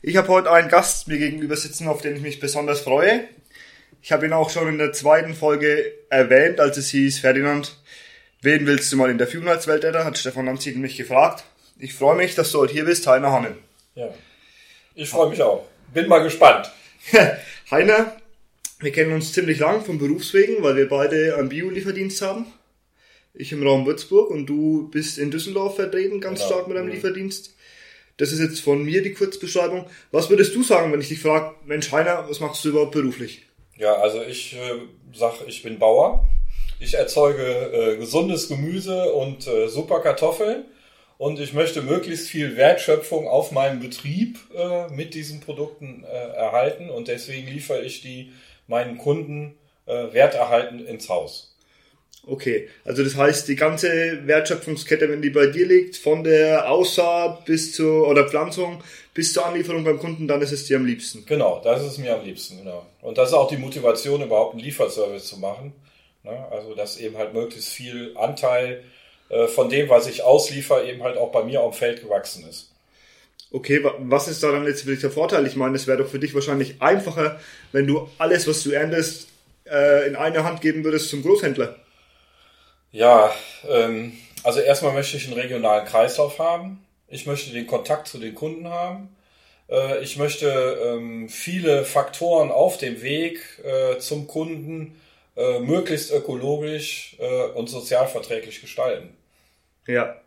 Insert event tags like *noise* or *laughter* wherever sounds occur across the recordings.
Ich habe heute einen Gast mir gegenüber sitzen, auf den ich mich besonders freue. Ich habe ihn auch schon in der zweiten Folge erwähnt, als es hieß, Ferdinand, wen willst du mal interviewen als Weltretter? Hat Stefan Amzieden mich gefragt. Ich freue mich, dass du heute hier bist, Heiner Hannen. Ja, ich freue mich auch. Bin mal gespannt. *laughs* Heiner, wir kennen uns ziemlich lang vom Berufswegen, weil wir beide einen Biolieferdienst haben ich im Raum Würzburg und du bist in Düsseldorf vertreten, ganz genau. stark mit einem mhm. Lieferdienst. Das ist jetzt von mir die Kurzbeschreibung. Was würdest du sagen, wenn ich dich frage, Mensch Heiner, was machst du überhaupt beruflich? Ja, also ich äh, sag, ich bin Bauer. Ich erzeuge äh, gesundes Gemüse und äh, super Kartoffeln und ich möchte möglichst viel Wertschöpfung auf meinem Betrieb äh, mit diesen Produkten äh, erhalten und deswegen liefere ich die meinen Kunden äh, werterhaltend ins Haus. Okay, also das heißt, die ganze Wertschöpfungskette, wenn die bei dir liegt, von der Aussaat bis zur oder Pflanzung bis zur Anlieferung beim Kunden, dann ist es dir am liebsten. Genau, das ist mir am liebsten, genau. Und das ist auch die Motivation, überhaupt einen Lieferservice zu machen. Ne? Also, dass eben halt möglichst viel Anteil äh, von dem, was ich ausliefer, eben halt auch bei mir am Feld gewachsen ist. Okay, was ist da dann jetzt wirklich der Vorteil? Ich meine, es wäre doch für dich wahrscheinlich einfacher, wenn du alles, was du erntest, äh, in eine Hand geben würdest zum Großhändler. Ja, ähm, also erstmal möchte ich einen regionalen Kreislauf haben. Ich möchte den Kontakt zu den Kunden haben. Äh, ich möchte ähm, viele Faktoren auf dem Weg äh, zum Kunden äh, möglichst ökologisch äh, und sozialverträglich gestalten. Ja.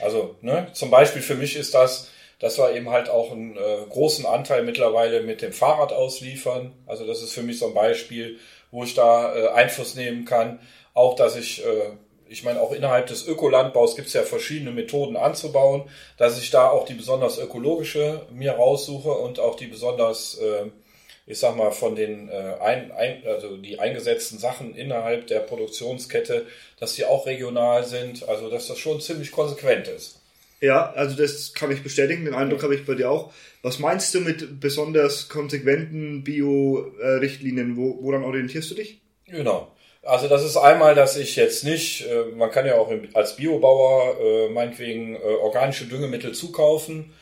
Also, ne, zum Beispiel für mich ist das, dass wir eben halt auch einen äh, großen Anteil mittlerweile mit dem Fahrrad ausliefern. Also das ist für mich so ein Beispiel, wo ich da äh, Einfluss nehmen kann auch, dass ich, äh, ich meine, auch innerhalb des Ökolandbaus gibt es ja verschiedene Methoden anzubauen, dass ich da auch die besonders ökologische mir raussuche und auch die besonders, äh, ich sag mal, von den äh, ein, ein, also die eingesetzten Sachen innerhalb der Produktionskette, dass die auch regional sind, also dass das schon ziemlich konsequent ist. Ja, also das kann ich bestätigen, den Eindruck habe ich bei dir auch. Was meinst du mit besonders konsequenten Bio-Richtlinien? Wo, woran orientierst du dich? Genau. Also das ist einmal, dass ich jetzt nicht, äh, man kann ja auch als Biobauer äh, meinetwegen äh, organische Düngemittel zukaufen.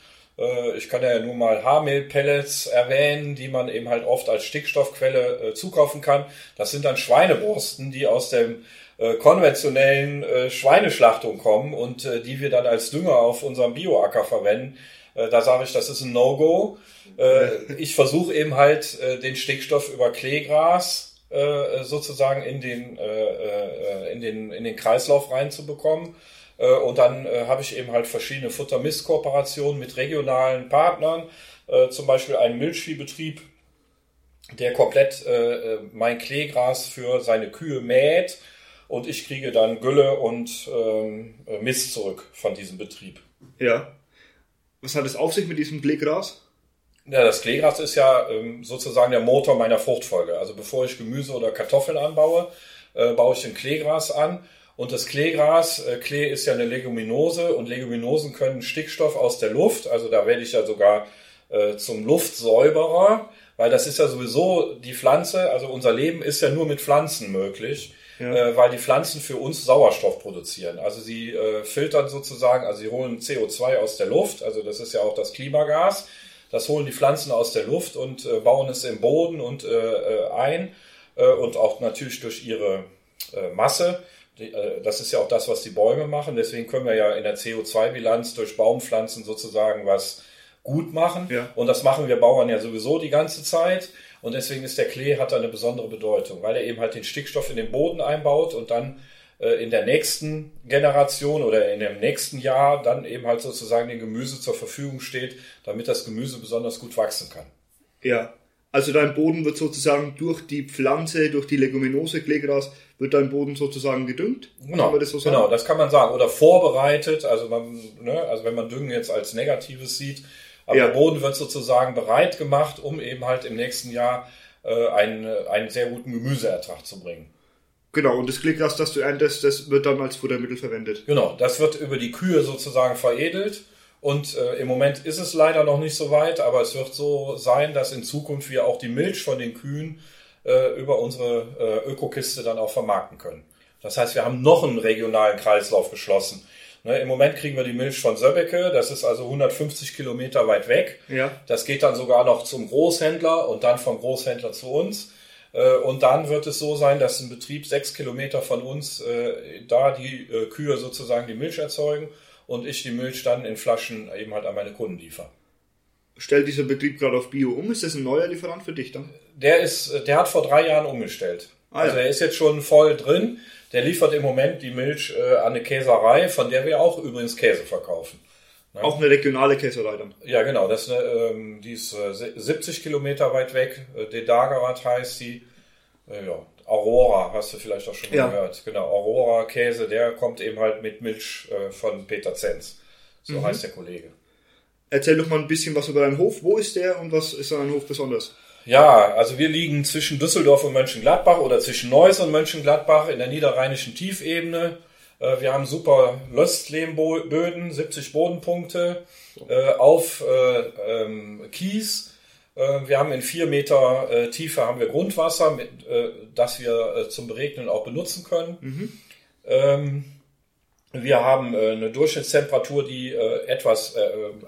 Ich kann ja nur mal Haarmehlpellets erwähnen, die man eben halt oft als Stickstoffquelle zukaufen kann. Das sind dann Schweineborsten, die aus dem konventionellen Schweineschlachtung kommen und die wir dann als Dünger auf unserem Bioacker verwenden. Da sage ich, das ist ein No-Go. Ich versuche eben halt den Stickstoff über Kleegras äh, sozusagen in den, äh, äh, in, den, in den Kreislauf reinzubekommen. Äh, und dann äh, habe ich eben halt verschiedene Futtermistkooperationen mit regionalen Partnern, äh, zum Beispiel einen Milchviehbetrieb, der komplett äh, äh, mein Kleegras für seine Kühe mäht und ich kriege dann Gülle und ähm, Mist zurück von diesem Betrieb. Ja. Was hat es auf sich mit diesem Kleegras? Ja, das Kleegras ist ja ähm, sozusagen der Motor meiner Fruchtfolge. Also bevor ich Gemüse oder Kartoffeln anbaue, äh, baue ich den Kleegras an. Und das Kleegras, äh, Klee ist ja eine Leguminose und Leguminosen können Stickstoff aus der Luft, also da werde ich ja sogar äh, zum Luftsäuberer, weil das ist ja sowieso die Pflanze, also unser Leben ist ja nur mit Pflanzen möglich. Ja. Äh, weil die Pflanzen für uns Sauerstoff produzieren. Also sie äh, filtern sozusagen, also sie holen CO2 aus der Luft, also das ist ja auch das Klimagas, das holen die Pflanzen aus der Luft und äh, bauen es im Boden und äh, äh, ein äh, und auch natürlich durch ihre äh, Masse. Die, äh, das ist ja auch das, was die Bäume machen. Deswegen können wir ja in der CO2-Bilanz durch Baumpflanzen sozusagen was gut machen. Ja. Und das machen wir Bauern ja sowieso die ganze Zeit. Und deswegen ist der Klee hat eine besondere Bedeutung, weil er eben halt den Stickstoff in den Boden einbaut und dann in der nächsten Generation oder in dem nächsten Jahr dann eben halt sozusagen dem Gemüse zur Verfügung steht, damit das Gemüse besonders gut wachsen kann. Ja, also dein Boden wird sozusagen durch die Pflanze, durch die Leguminose Kleegras, wird dein Boden sozusagen gedüngt? Genau, das so genau, das kann man sagen. Oder vorbereitet, also, man, ne, also wenn man Düngen jetzt als Negatives sieht, aber ja. der Boden wird sozusagen bereit gemacht, um eben halt im nächsten Jahr äh, einen, einen sehr guten Gemüseertrag zu bringen. Genau, und das Kleegras, das du erntest, das wird dann als Futtermittel verwendet. Genau, das wird über die Kühe sozusagen veredelt. Und äh, im Moment ist es leider noch nicht so weit, aber es wird so sein, dass in Zukunft wir auch die Milch von den Kühen äh, über unsere äh, Ökokiste dann auch vermarkten können. Das heißt, wir haben noch einen regionalen Kreislauf geschlossen. Ne, Im Moment kriegen wir die Milch von Söbbecke, das ist also 150 Kilometer weit weg. Ja. Das geht dann sogar noch zum Großhändler und dann vom Großhändler zu uns. Äh, Und dann wird es so sein, dass ein Betrieb sechs Kilometer von uns äh, da die äh, Kühe sozusagen die Milch erzeugen und ich die Milch dann in Flaschen eben halt an meine Kunden liefere. Stellt dieser Betrieb gerade auf Bio um? Ist das ein neuer Lieferant für dich dann? Der ist, äh, der hat vor drei Jahren umgestellt. Ah, also ja. er ist jetzt schon voll drin. Der liefert im Moment die Milch äh, an eine Käserei, von der wir auch übrigens Käse verkaufen. Auch eine regionale dann. Ja, genau. Das ist eine, ähm, die ist äh, se- 70 Kilometer weit weg. Äh, De Dagerath heißt die. Äh, ja, Aurora hast du vielleicht auch schon mal Ja. gehört. Genau, Aurora Käse, der kommt eben halt mit Milch äh, von Peter Zenz. So Mhm. heißt der Kollege. Erzähl doch mal ein bisschen was über deinen Hof. Wo ist der und was ist an deinem Hof besonders? Ja, also wir liegen zwischen Düsseldorf und Mönchengladbach oder zwischen Neuss und Mönchengladbach in der niederrheinischen Tiefebene. Äh, Wir haben super Löstlehmböden, 70 Bodenpunkte äh, auf äh, ähm, Kies. Äh, Wir haben in vier Meter äh, Tiefe haben wir Grundwasser, mit, äh, das wir äh, zum Beregnen auch benutzen können. Ähm, wir haben eine Durchschnittstemperatur, die etwas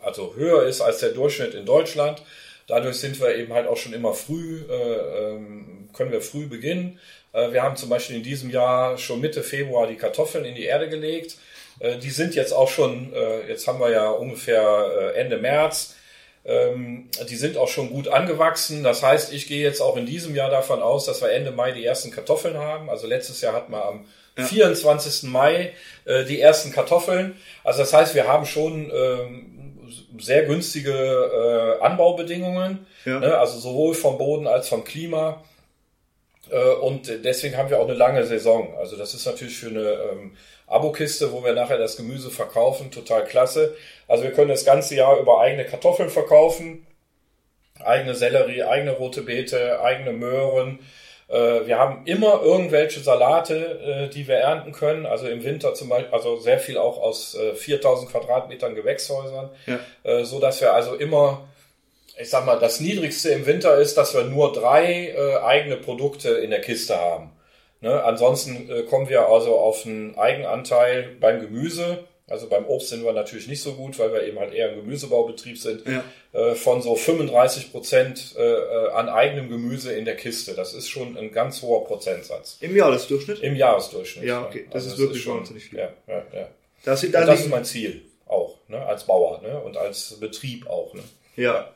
also höher ist als der Durchschnitt in Deutschland. Dadurch sind wir eben halt auch schon immer früh, äh, ähm, können wir früh beginnen. Äh, wir haben zum Beispiel in diesem Jahr schon Mitte Februar die Kartoffeln in die Erde gelegt. Äh, die sind jetzt auch schon, äh, jetzt haben wir ja ungefähr äh, Ende März. Ähm, die sind auch schon gut angewachsen. Das heißt, ich gehe jetzt auch in diesem Jahr davon aus, dass wir Ende Mai die ersten Kartoffeln haben. Also letztes Jahr hatten wir am 24. Mai die ersten Kartoffeln. Also das heißt, wir haben schon ähm, sehr günstige Anbaubedingungen, Ja. ne? also sowohl vom Boden als vom Klima. Äh, und deswegen haben wir auch eine lange Saison. Also das ist natürlich für eine ähm, Abokiste, wo wir nachher das Gemüse verkaufen, total klasse. Also wir können das ganze Jahr über eigene Kartoffeln verkaufen, eigene Sellerie, eigene rote Beete, eigene Möhren. Äh, Wir haben immer irgendwelche Salate, äh, die wir ernten können. Also im Winter zum Beispiel, also sehr viel auch aus äh, 4000 Quadratmetern Gewächshäusern, Ja. äh, so dass wir also immer, ich sag mal, das Niedrigste im Winter ist, dass wir nur drei äh, eigene Produkte in der Kiste haben. Ne? Ansonsten äh, kommen wir also auf einen Eigenanteil beim Gemüse. Also beim Obst sind wir natürlich nicht so gut, weil wir eben halt eher ein Gemüsebaubetrieb sind. Ja. Äh, von so 35 Prozent äh, an eigenem Gemüse in der Kiste. Das ist schon ein ganz hoher Prozentsatz. Im Jahresdurchschnitt? Im Jahresdurchschnitt. Ja, okay. Das ist wirklich wahnsinnig viel. Ja, ja, ja. Das, das ist mein Ziel auch, ne? als Bauer ne? und als Betrieb auch. Ne? ja.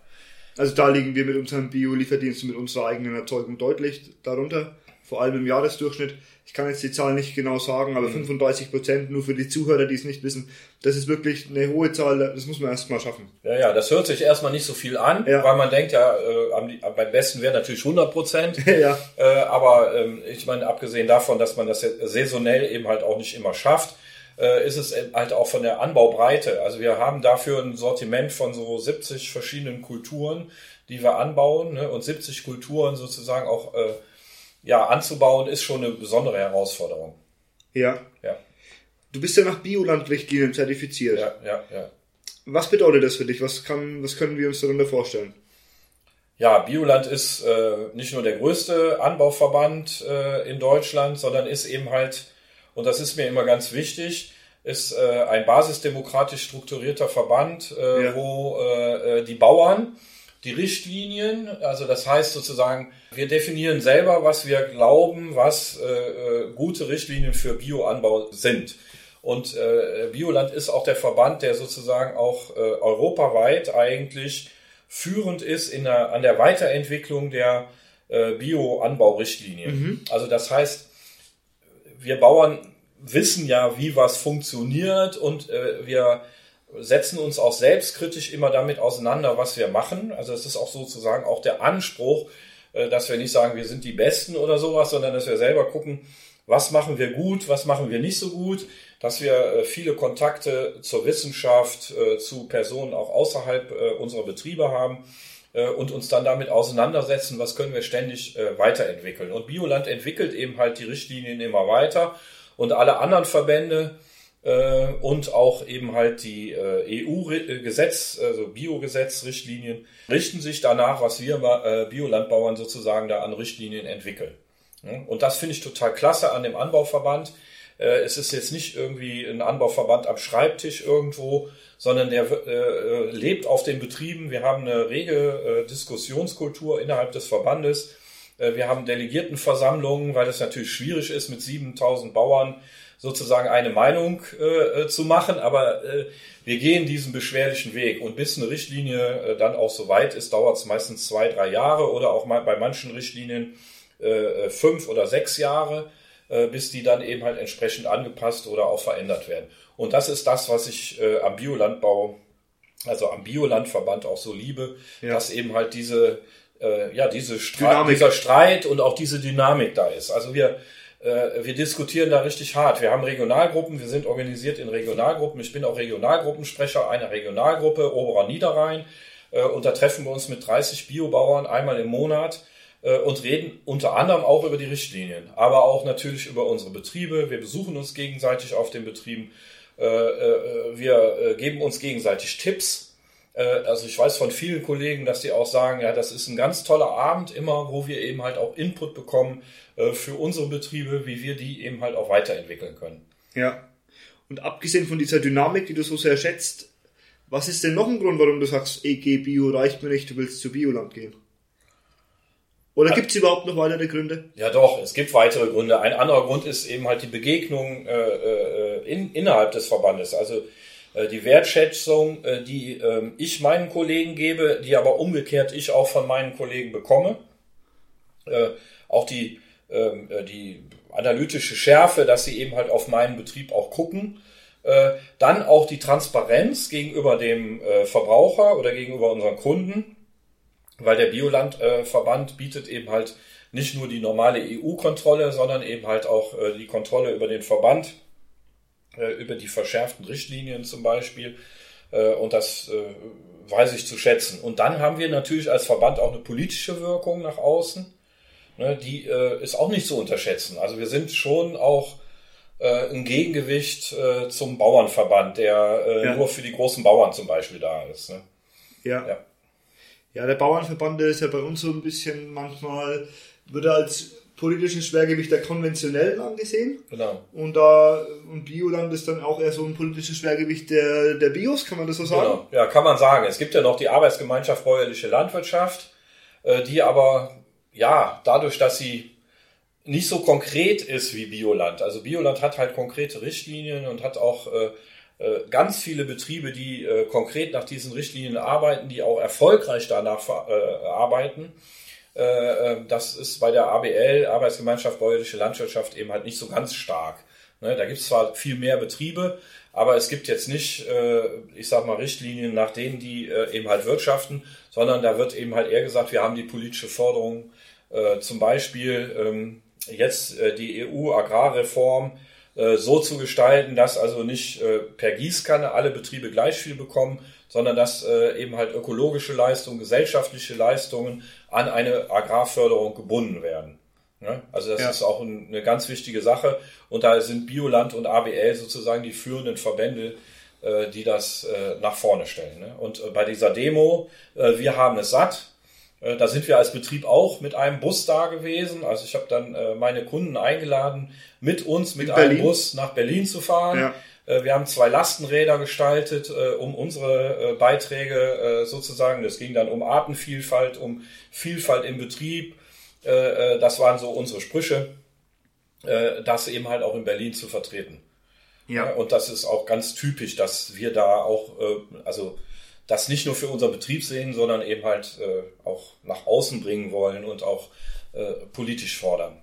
Also da liegen wir mit unserem Bio-Lieferdienst und mit unserer eigenen Erzeugung deutlich darunter. Vor allem im Jahresdurchschnitt. Ich kann jetzt die Zahl nicht genau sagen, Mhm. aber 35 Prozent, nur für die Zuhörer, die es nicht wissen, das ist wirklich eine hohe Zahl, das muss man erst mal schaffen. Ja, ja, das hört sich erstmal nicht so viel an, Ja. weil man denkt ja, äh, am, beim besten wäre natürlich 100 Prozent. *laughs* ja, Äh, aber ähm, ich meine, abgesehen davon, dass man das saisonell eben halt auch nicht immer schafft, äh, ist es halt auch von der Anbaubreite. Also wir haben dafür ein Sortiment von so 70 verschiedenen Kulturen, die wir anbauen. Ne? Und 70 Kulturen sozusagen auch äh, ja, anzubauen, ist schon eine besondere Herausforderung. ja. Ja, Du bist ja nach Biolandrichtlinien zertifiziert. ja, ja, ja. Was bedeutet das für dich? Was, kann, was können wir uns darunter vorstellen? Ja, Bioland ist äh, nicht nur der größte Anbauverband äh, in Deutschland, sondern ist eben halt, und das ist mir immer ganz wichtig, ist äh, ein basisdemokratisch strukturierter Verband, äh, Ja. wo äh, äh, die Bauern die Richtlinien, also das heißt sozusagen, wir definieren selber, was wir glauben, was äh, äh, gute Richtlinien für Bioanbau sind. Und äh, Bioland ist auch der Verband, der sozusagen auch äh, europaweit eigentlich führend ist in der, an der Weiterentwicklung der äh, Bio-Anbaurichtlinien. Also das heißt, wir Bauern wissen ja, wie was funktioniert und äh, wir setzen uns auch selbstkritisch immer damit auseinander, was wir machen. Also es ist auch sozusagen auch der Anspruch, äh, dass wir nicht sagen, wir sind die Besten oder sowas, sondern dass wir selber gucken, was machen wir gut, was machen wir nicht so gut, dass wir äh, viele Kontakte zur Wissenschaft, äh, zu Personen auch außerhalb äh, unserer Betriebe haben. Äh, und uns dann damit auseinandersetzen, was können wir ständig äh, weiterentwickeln. Und Bioland entwickelt eben halt die Richtlinien immer weiter und alle anderen Verbände äh, und auch eben halt die EU-Gesetz, also Biogesetz-Richtlinien, richten sich danach, was wir Biolandbauern sozusagen da an Richtlinien entwickeln. Und das finde ich total klasse an dem Anbauverband. Äh, es ist jetzt nicht irgendwie ein Anbauverband am Schreibtisch irgendwo, sondern der äh, lebt auf den Betrieben. Wir haben eine rege äh, Diskussionskultur innerhalb des Verbandes. Äh, wir haben Delegiertenversammlungen, weil es natürlich schwierig ist, mit 7000 Bauern sozusagen eine Meinung äh, äh, zu machen, aber äh, wir gehen diesen beschwerlichen Weg und bis eine Richtlinie äh, dann auch so weit ist, dauert es meistens zwei, drei Jahre oder auch mal bei manchen Richtlinien äh, fünf oder sechs Jahre, äh, bis die dann eben halt entsprechend angepasst oder auch verändert werden. Und das ist das, was ich äh, am Biolandbau, also am Biolandverband auch so liebe, ja. dass eben halt diese, äh, ja, diese Streit, dieser Streit und auch diese Dynamik da ist. Also wir, äh, wir diskutieren da richtig hart. Wir haben Regionalgruppen, wir sind organisiert in Regionalgruppen. Ich bin auch Regionalgruppensprecher einer Regionalgruppe, Oberer Niederrhein. Äh, und da treffen wir uns mit 30 Biobauern einmal im Monat äh, und reden unter anderem auch über die Richtlinien, aber auch natürlich über unsere Betriebe. Wir besuchen uns gegenseitig auf den Betrieben. Wir geben uns gegenseitig Tipps. Also ich weiß von vielen Kollegen, dass die auch sagen, ja, das ist ein ganz toller Abend immer, wo wir eben halt auch Input bekommen äh, für unsere Betriebe, wie wir die eben halt auch weiterentwickeln können. Ja. Und abgesehen von dieser Dynamik, die du so sehr schätzt, was ist denn noch ein Grund, warum du sagst, EG Bio reicht mir nicht, du willst zu Bioland gehen? Oder ja. gibt es überhaupt noch weitere Gründe? Ja doch, es gibt weitere Gründe. Ein anderer Grund ist eben halt die Begegnung äh, äh in, innerhalb des Verbandes. Also äh, die Wertschätzung, äh, die äh, ich meinen Kollegen gebe, die aber umgekehrt ich auch von meinen Kollegen bekomme. Äh, auch die ähm, äh, die analytische Schärfe, dass sie eben halt auf meinen Betrieb auch gucken. Äh, dann auch die Transparenz gegenüber dem äh, Verbraucher oder gegenüber unseren Kunden, weil der Biolandverband bietet eben halt nicht nur die normale EU-Kontrolle, sondern eben halt auch die Kontrolle über den Verband, über die verschärften Richtlinien zum Beispiel. Und das weiß ich zu schätzen. Und dann haben wir natürlich als Verband auch eine politische Wirkung nach außen ne, die äh, ist auch nicht zu unterschätzen. Also wir sind schon auch äh, ein Gegengewicht äh, zum Bauernverband, der äh, ja. nur für die großen Bauern zum Beispiel da ist. Ne? Ja. ja. Ja, der Bauernverband, der ist ja bei uns so ein bisschen manchmal, wird als politisches Schwergewicht der konventionellen angesehen. Genau. Und da und Bioland ist dann auch eher so ein politisches Schwergewicht der, der Bios, kann man das so sagen? Genau. Ja, kann man sagen. Es gibt ja noch die Arbeitsgemeinschaft Bäuerliche Landwirtschaft, äh, die aber ja, dadurch, dass sie nicht so konkret ist wie Bioland. Also Bioland hat halt konkrete Richtlinien und hat auch äh, ganz viele Betriebe, die äh, konkret nach diesen Richtlinien arbeiten, die auch erfolgreich danach äh, arbeiten. Äh, äh, das ist bei der ABL, Arbeitsgemeinschaft Bäuerliche Landwirtschaft, eben halt nicht so ganz stark. Ne, da gibt es zwar viel mehr Betriebe, aber es gibt jetzt nicht, äh, ich sag mal, Richtlinien, nach denen die äh, eben halt wirtschaften, sondern da wird eben halt eher gesagt, wir haben die politische Forderung, äh, zum Beispiel ähm, jetzt äh, die EU-Agrarreform äh, so zu gestalten, dass also nicht äh, per Gießkanne alle Betriebe gleich viel bekommen, sondern dass äh, eben halt ökologische Leistungen, gesellschaftliche Leistungen an eine Agrarförderung gebunden werden. Ja, also das ja. ist auch ein, eine ganz wichtige Sache. Und da sind Bioland und ABL sozusagen die führenden Verbände, äh, die das äh, nach vorne stellen. Ne? Und äh, bei dieser Demo, äh, wir haben es satt, äh, da sind wir als Betrieb auch mit einem Bus da gewesen. Also ich habe dann äh, meine Kunden eingeladen, mit uns mit einem Bus nach Berlin zu fahren. Ja. Äh, wir haben zwei Lastenräder gestaltet, äh, um unsere äh, Beiträge sozusagen, das ging dann um Artenvielfalt, um Vielfalt im Betrieb. Das waren so unsere Sprüche, das eben halt auch in Berlin zu vertreten. Ja. Und das ist auch ganz typisch, dass wir da auch, also das nicht nur für unseren Betrieb sehen, sondern eben halt auch nach außen bringen wollen und auch politisch fordern.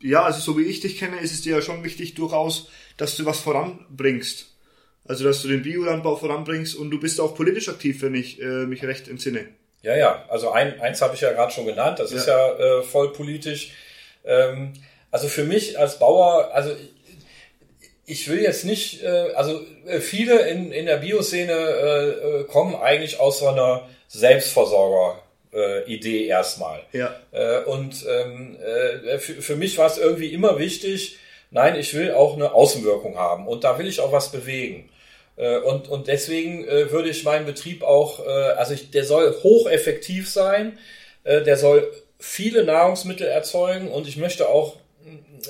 Ja, also so wie ich dich kenne, ist es dir ja schon wichtig durchaus, dass du was voranbringst. Also dass du den Biolandbau voranbringst und du bist auch politisch aktiv, wenn ich äh, mich recht entsinne. Ja, ja, also ein, eins habe ich ja gerade schon genannt, das ja. ist ja äh, voll politisch. Ähm, also für mich als Bauer, also ich will jetzt nicht, äh, also äh, viele in, in der Bioszene äh, äh, kommen eigentlich aus so einer Selbstversorger äh, Idee erstmal. Ja. Äh, und ähm, äh, für, für mich war es irgendwie immer wichtig, nein, ich will auch eine Außenwirkung haben und da will ich auch was bewegen. Äh, und, und deswegen äh, würde ich meinen Betrieb auch, äh, also ich, der soll hocheffektiv sein, äh, der soll viele Nahrungsmittel erzeugen und ich möchte auch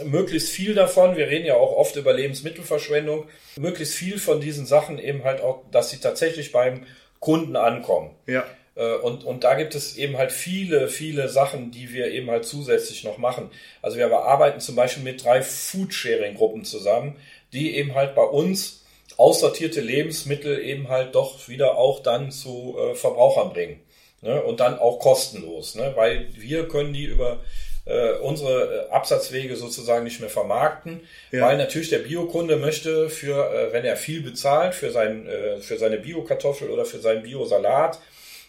möglichst viel davon, wir reden ja auch oft über Lebensmittelverschwendung, möglichst viel von diesen Sachen eben halt auch, dass sie tatsächlich beim Kunden ankommen. Ja. Äh, Und, und da gibt es eben halt viele, viele Sachen, die wir eben halt zusätzlich noch machen. Also wir arbeiten zum Beispiel mit drei Foodsharing-Gruppen zusammen, die eben halt bei uns aussortierte Lebensmittel eben halt doch wieder auch dann zu äh, Verbrauchern bringen. Ne? Und dann auch kostenlos, ne? weil wir können die über äh, unsere äh, Absatzwege sozusagen nicht mehr vermarkten, Ja. weil natürlich der Biokunde möchte für, äh, wenn er viel bezahlt für sein, äh, für seine Biokartoffel oder für seinen Biosalat,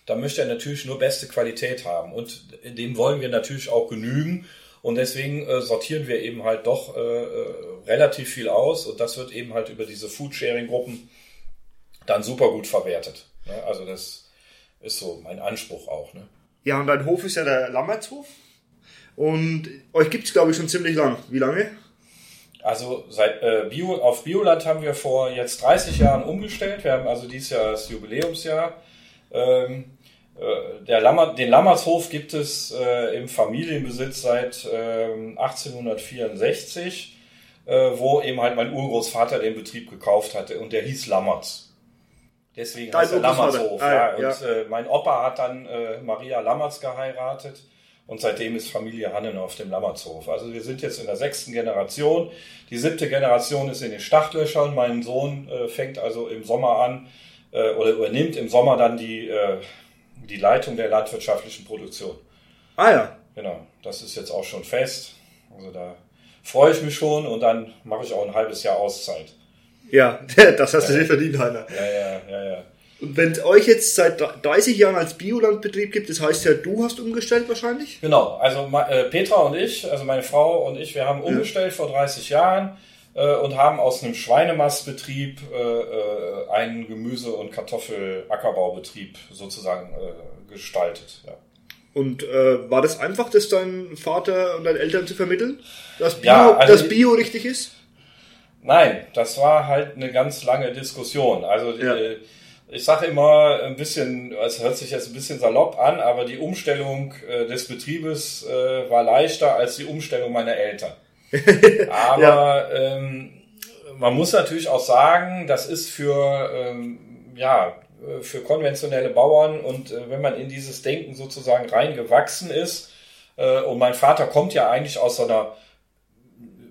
dann möchte er natürlich nur beste Qualität haben und dem wollen wir natürlich auch genügen und deswegen äh, sortieren wir eben halt doch äh, äh, relativ viel aus und das wird eben halt über diese Foodsharing-Gruppen dann super gut verwertet. Ne? Also das ist so mein Anspruch auch. Ne? Ja, und dein Hof ist ja der Lammertshof. Und euch gibt's glaube ich, schon ziemlich lang. Wie lange? Also seit äh, Bio, auf Bioland haben wir vor jetzt 30 Jahren umgestellt. Wir haben also dieses Jahr das Jubiläumsjahr. Ähm, äh, der Lammer, den Lammershof gibt es äh, im Familienbesitz seit ähm, 1864, äh, wo eben halt mein Urgroßvater den Betrieb gekauft hatte und der hieß Lammerts. Deswegen Dein heißt er. Lammershof. Ah, ja. ja. Und äh, mein Opa hat dann äh, Maria Lammerts geheiratet und seitdem ist Familie Hannen auf dem Lammertshof. Also wir sind jetzt in der sechsten Generation. Die siebte Generation ist in den Startlöchern. Mein Sohn äh, fängt also im Sommer an äh, oder übernimmt im Sommer dann die, äh, die Leitung der landwirtschaftlichen Produktion. Ah ja. Genau, das ist jetzt auch schon fest. Also da freue ich mich schon und dann mache ich auch ein halbes Jahr Auszeit. Ja, *laughs* das hast du dir verdient, Heiner. Ja, ja, ja, ja. Und wenn es euch jetzt seit 30 Jahren als Biolandbetrieb gibt, das heißt ja, du hast umgestellt wahrscheinlich? Genau, also äh, Petra und ich, also meine Frau und ich, wir haben umgestellt vor 30 Jahren äh, und haben aus einem Schweinemastbetrieb äh, äh, einen Gemüse- und Kartoffelackerbaubetrieb sozusagen äh, gestaltet. Ja. Und äh, war das einfach, das dein Vater und deine Eltern zu vermitteln? Dass Bio, Ja, also dass Bio richtig ist? Nein, das war halt eine ganz lange Diskussion. Also Ja. äh, ich sage immer ein bisschen, es hört sich jetzt ein bisschen salopp an, aber die Umstellung äh, des Betriebes äh, war leichter als die Umstellung meiner Eltern. *laughs* Aber ähm, man muss natürlich auch sagen, das ist für ähm, ja für konventionelle Bauern und äh, wenn man in dieses Denken sozusagen reingewachsen ist äh, und mein Vater kommt ja eigentlich aus so einer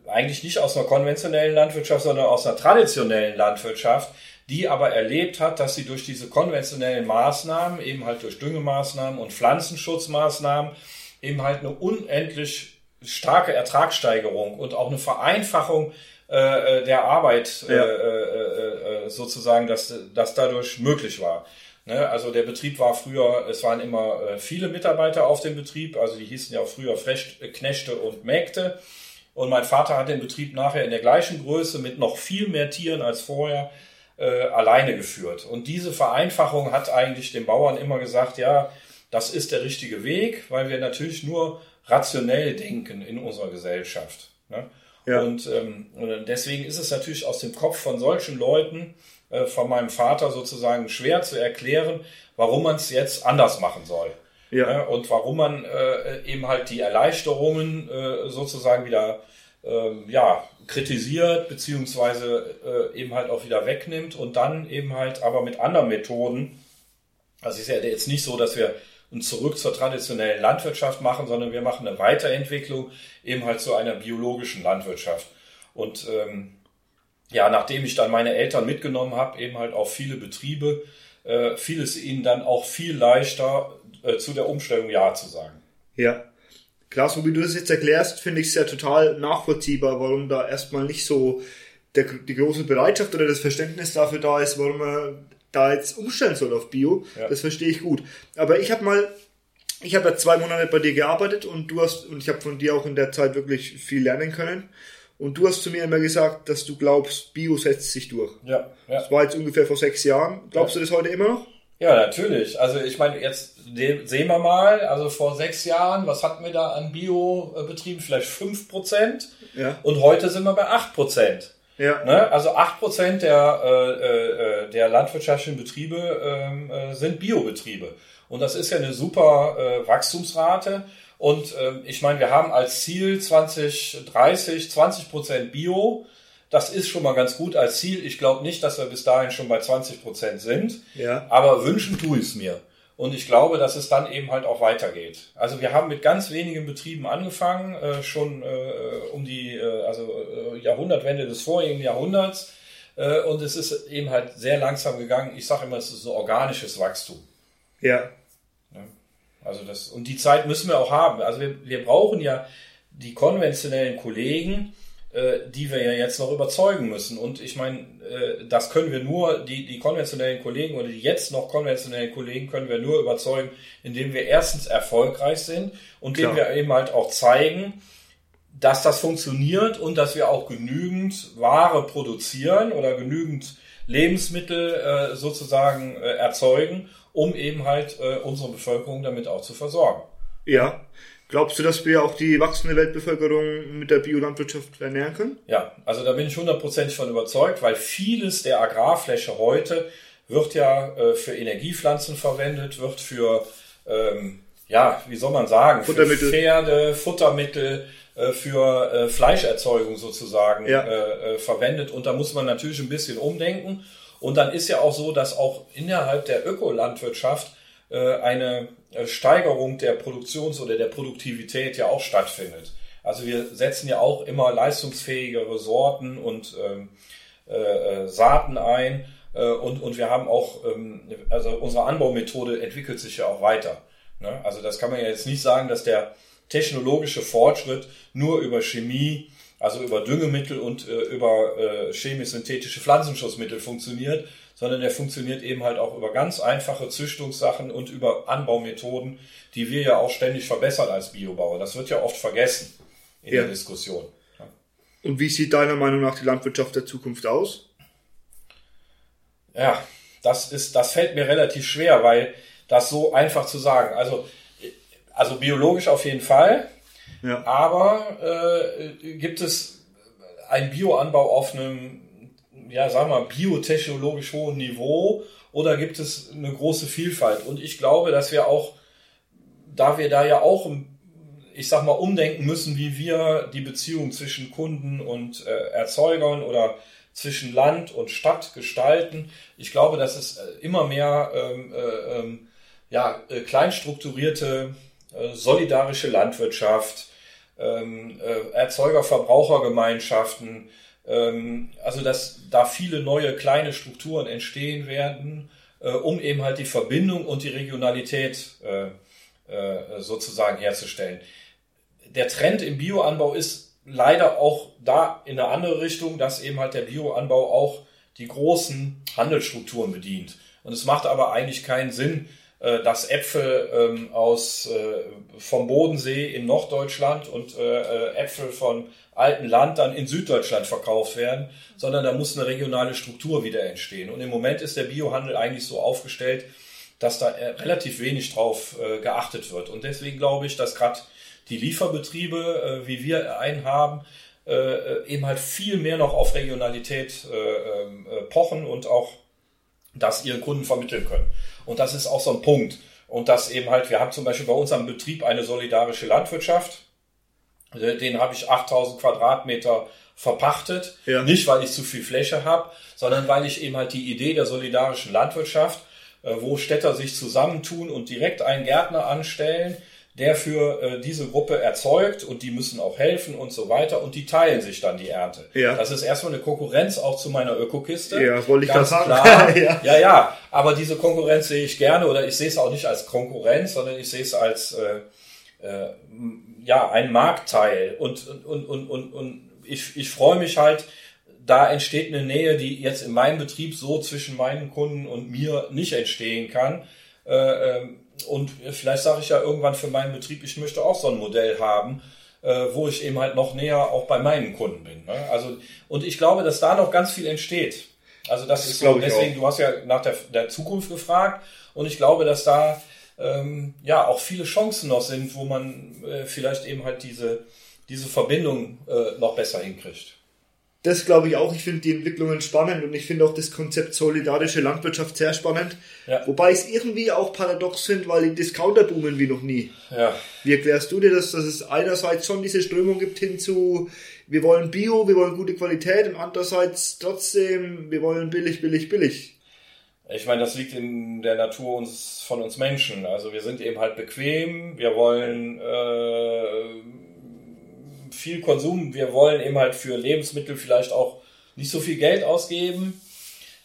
eigentlich nicht aus einer konventionellen Landwirtschaft, sondern aus einer traditionellen Landwirtschaft, die aber erlebt hat, dass sie durch diese konventionellen Maßnahmen, eben halt durch Düngemaßnahmen und Pflanzenschutzmaßnahmen, eben halt eine unendlich starke Ertragssteigerung und auch eine Vereinfachung äh, äh, der Arbeit äh, Ja. äh, äh, sozusagen, dass das dadurch möglich war. Ne? Also der Betrieb war früher, es waren immer äh, viele Mitarbeiter auf dem Betrieb, also die hießen ja auch früher Frecht, äh, Knechte und Mägde. Und mein Vater hat den Betrieb nachher in der gleichen Größe mit noch viel mehr Tieren als vorher äh, alleine geführt. Und diese Vereinfachung hat eigentlich den Bauern immer gesagt, ja, das ist der richtige Weg, weil wir natürlich nur rationell denken in unserer Gesellschaft. Ne? Ja. Und ähm, deswegen ist es natürlich aus dem Kopf von solchen Leuten, äh, von meinem Vater sozusagen schwer zu erklären, warum man es jetzt anders machen soll. Ja. Ne? Und warum man äh, eben halt die Erleichterungen äh, sozusagen wieder ähm, ja, kritisiert, beziehungsweise äh, eben halt auch wieder wegnimmt und dann eben halt aber mit anderen Methoden. Also ist ja jetzt nicht so, dass wir uns zurück zur traditionellen Landwirtschaft machen, sondern wir machen eine Weiterentwicklung eben halt zu einer biologischen Landwirtschaft. Und ähm, ja, nachdem ich dann meine Eltern mitgenommen habe, eben halt auf viele Betriebe, äh, fiel es ihnen dann auch viel leichter, äh, zu der Umstellung Ja zu sagen. Ja. Klar, so wie du das jetzt erklärst, finde ich es ja total nachvollziehbar, warum da erstmal nicht so der, die große Bereitschaft oder das Verständnis dafür da ist, warum man da jetzt umstellen soll auf Bio. Ja. Das verstehe ich gut. Aber ich habe mal, ich habe ja zwei Monate bei dir gearbeitet und du hast, und ich habe von dir auch in der Zeit wirklich viel lernen können. Und du hast zu mir immer gesagt, dass du glaubst, Bio setzt sich durch. Ja, ja. Das war jetzt ungefähr vor sechs Jahren. Glaubst du das heute immer noch? Ja, natürlich. Also ich meine, jetzt sehen wir mal, also vor sechs Jahren, was hatten wir da an Biobetrieben? Vielleicht fünf Prozent. Ja. Und heute sind wir bei acht Prozent. Ja. Ne? Also acht Prozent der, äh, äh, der landwirtschaftlichen Betriebe ähm, äh, sind Biobetriebe. Und das ist ja eine super äh, Wachstumsrate. Und äh, ich meine, wir haben als Ziel 2030 20 Prozent Bio. Das ist schon mal ganz gut als Ziel. Ich glaube nicht, dass wir bis dahin schon bei 20 Prozent sind. Ja. Aber wünschen tue ich es mir. Und ich glaube, dass es dann eben halt auch weitergeht. Also wir haben mit ganz wenigen Betrieben angefangen, äh, schon äh, um die äh, also äh, Jahrhundertwende des vorigen Jahrhunderts. Äh, und es ist eben halt sehr langsam gegangen. Ich sage immer, es ist so organisches Wachstum. Ja. ja. Also das und die Zeit müssen wir auch haben. Also wir, wir brauchen ja die konventionellen Kollegen, äh, die wir ja jetzt noch überzeugen müssen. Und ich meine, äh, das können wir nur, die, die konventionellen Kollegen oder die jetzt noch konventionellen Kollegen können wir nur überzeugen, indem wir erstens erfolgreich sind und indem wir eben halt auch zeigen, dass das funktioniert und dass wir auch genügend Ware produzieren oder genügend Lebensmittel äh, sozusagen äh, erzeugen, um eben halt äh, unsere Bevölkerung damit auch zu versorgen. Ja, Glaubst du, dass wir auch die wachsende Weltbevölkerung mit der Biolandwirtschaft ernähren können? Ja, also da bin ich hundertprozentig von überzeugt, weil vieles der Agrarfläche heute wird ja äh, für Energiepflanzen verwendet, wird für, ähm, ja, wie soll man sagen, für Pferde, Futtermittel, äh, für äh, Fleischerzeugung sozusagen ja. Äh, äh, verwendet. Und da muss man natürlich ein bisschen umdenken. Und dann ist ja auch so, dass auch innerhalb der Ökolandwirtschaft eine äh, Steigerung der Produktions- oder der Produktivität ja auch stattfindet. Also wir setzen ja auch immer leistungsfähigere Sorten und ähm, äh, äh, Saaten ein äh, und, und wir haben auch, ähm, also unsere Anbaumethode entwickelt sich ja auch weiter. Ne? Also das kann man ja jetzt nicht sagen, dass der technologische Fortschritt nur über Chemie, also über Düngemittel und äh, über äh, chemisch-synthetische Pflanzenschutzmittel funktioniert, sondern der funktioniert eben halt auch über ganz einfache Züchtungssachen und über Anbaumethoden, die wir ja auch ständig verbessern als Biobauer. Das wird ja oft vergessen in ja. der Diskussion. Und wie sieht deiner Meinung nach die Landwirtschaft der Zukunft aus? Ja, das ist, das fällt mir relativ schwer, weil das so einfach zu sagen. Also, also biologisch auf jeden Fall. Ja. Aber äh, gibt es einen Bioanbau auf einem ja, sagen wir, biotechnologisch hohen Niveau oder gibt es eine große Vielfalt? Und ich glaube, dass wir auch, da wir da ja auch, ich sag mal, umdenken müssen, wie wir die Beziehung zwischen Kunden und äh, Erzeugern oder zwischen Land und Stadt gestalten. Ich glaube, dass es äh, immer mehr ähm, äh, ähm, ja, äh, kleinstrukturierte, äh, solidarische Landwirtschaft, ähm, äh, Erzeuger-Verbrauchergemeinschaften, ähm, also dass da viele neue kleine Strukturen entstehen werden, äh, um eben halt die Verbindung und die Regionalität äh, äh, sozusagen herzustellen. Der Trend im Bioanbau ist leider auch da in eine andere Richtung, dass eben halt der Bioanbau auch die großen Handelsstrukturen bedient. Und es macht aber eigentlich keinen Sinn, dass Äpfel ähm, aus, vom Bodensee in Norddeutschland und Äpfel von alten Land dann in Süddeutschland verkauft werden, sondern da muss eine regionale Struktur wieder entstehen. Und im Moment ist der Biohandel eigentlich so aufgestellt, dass da äh, relativ wenig drauf äh, geachtet wird. Und deswegen glaube ich, dass gerade die Lieferbetriebe, äh, wie wir einen haben, eben halt viel mehr noch auf Regionalität äh, ähm, äh, pochen und auch das ihren Kunden vermitteln können. Und das ist auch so ein Punkt. Und das eben halt, wir haben zum Beispiel bei unserem Betrieb eine solidarische Landwirtschaft. Den habe ich 8000 Quadratmeter verpachtet. Ja. Nicht, weil ich zu viel Fläche habe, sondern weil ich eben halt die Idee der solidarischen Landwirtschaft, äh, wo Städter sich zusammentun und direkt einen Gärtner anstellen, der für äh, diese Gruppe erzeugt und die müssen auch helfen und so weiter und die teilen sich dann die Ernte. Ja. Das ist erstmal eine Konkurrenz auch zu meiner Ökokiste. Ja, das wollte ich ganz sagen. Klar. *laughs* ja. ja, ja, aber diese Konkurrenz sehe ich gerne oder ich sehe es auch nicht als Konkurrenz, sondern ich sehe es als äh, äh, ja ein Marktteil und und und und und ich ich freue mich halt da entsteht eine Nähe, die jetzt in meinem Betrieb so zwischen meinen Kunden und mir nicht entstehen kann. Äh, ähm, und vielleicht sage ich ja irgendwann für meinen Betrieb, ich möchte auch so ein Modell haben, äh, wo ich eben halt noch näher auch bei meinen Kunden bin. Ne? Also, und ich glaube, dass da noch ganz viel entsteht. Also das, das ist so, deswegen, du hast ja nach der, der Zukunft gefragt und ich glaube, dass da ähm, ja auch viele Chancen noch sind, wo man äh, vielleicht eben halt diese, diese Verbindung äh, noch besser hinkriegt. Das glaube ich auch. Ich finde die Entwicklungen spannend und ich finde auch das Konzept solidarische Landwirtschaft sehr spannend. Ja. Wobei ich es irgendwie auch paradox finde, weil die Discounter boomen wie noch nie. Ja. Wie erklärst du dir das, dass es einerseits schon diese Strömung gibt hin zu, wir wollen Bio, wir wollen gute Qualität und andererseits trotzdem, wir wollen billig, billig, billig. Ich meine, das liegt in der Natur uns, von uns Menschen. Also wir sind eben halt bequem, wir wollen äh, viel Konsum, wir wollen eben halt für Lebensmittel vielleicht auch nicht so viel Geld ausgeben,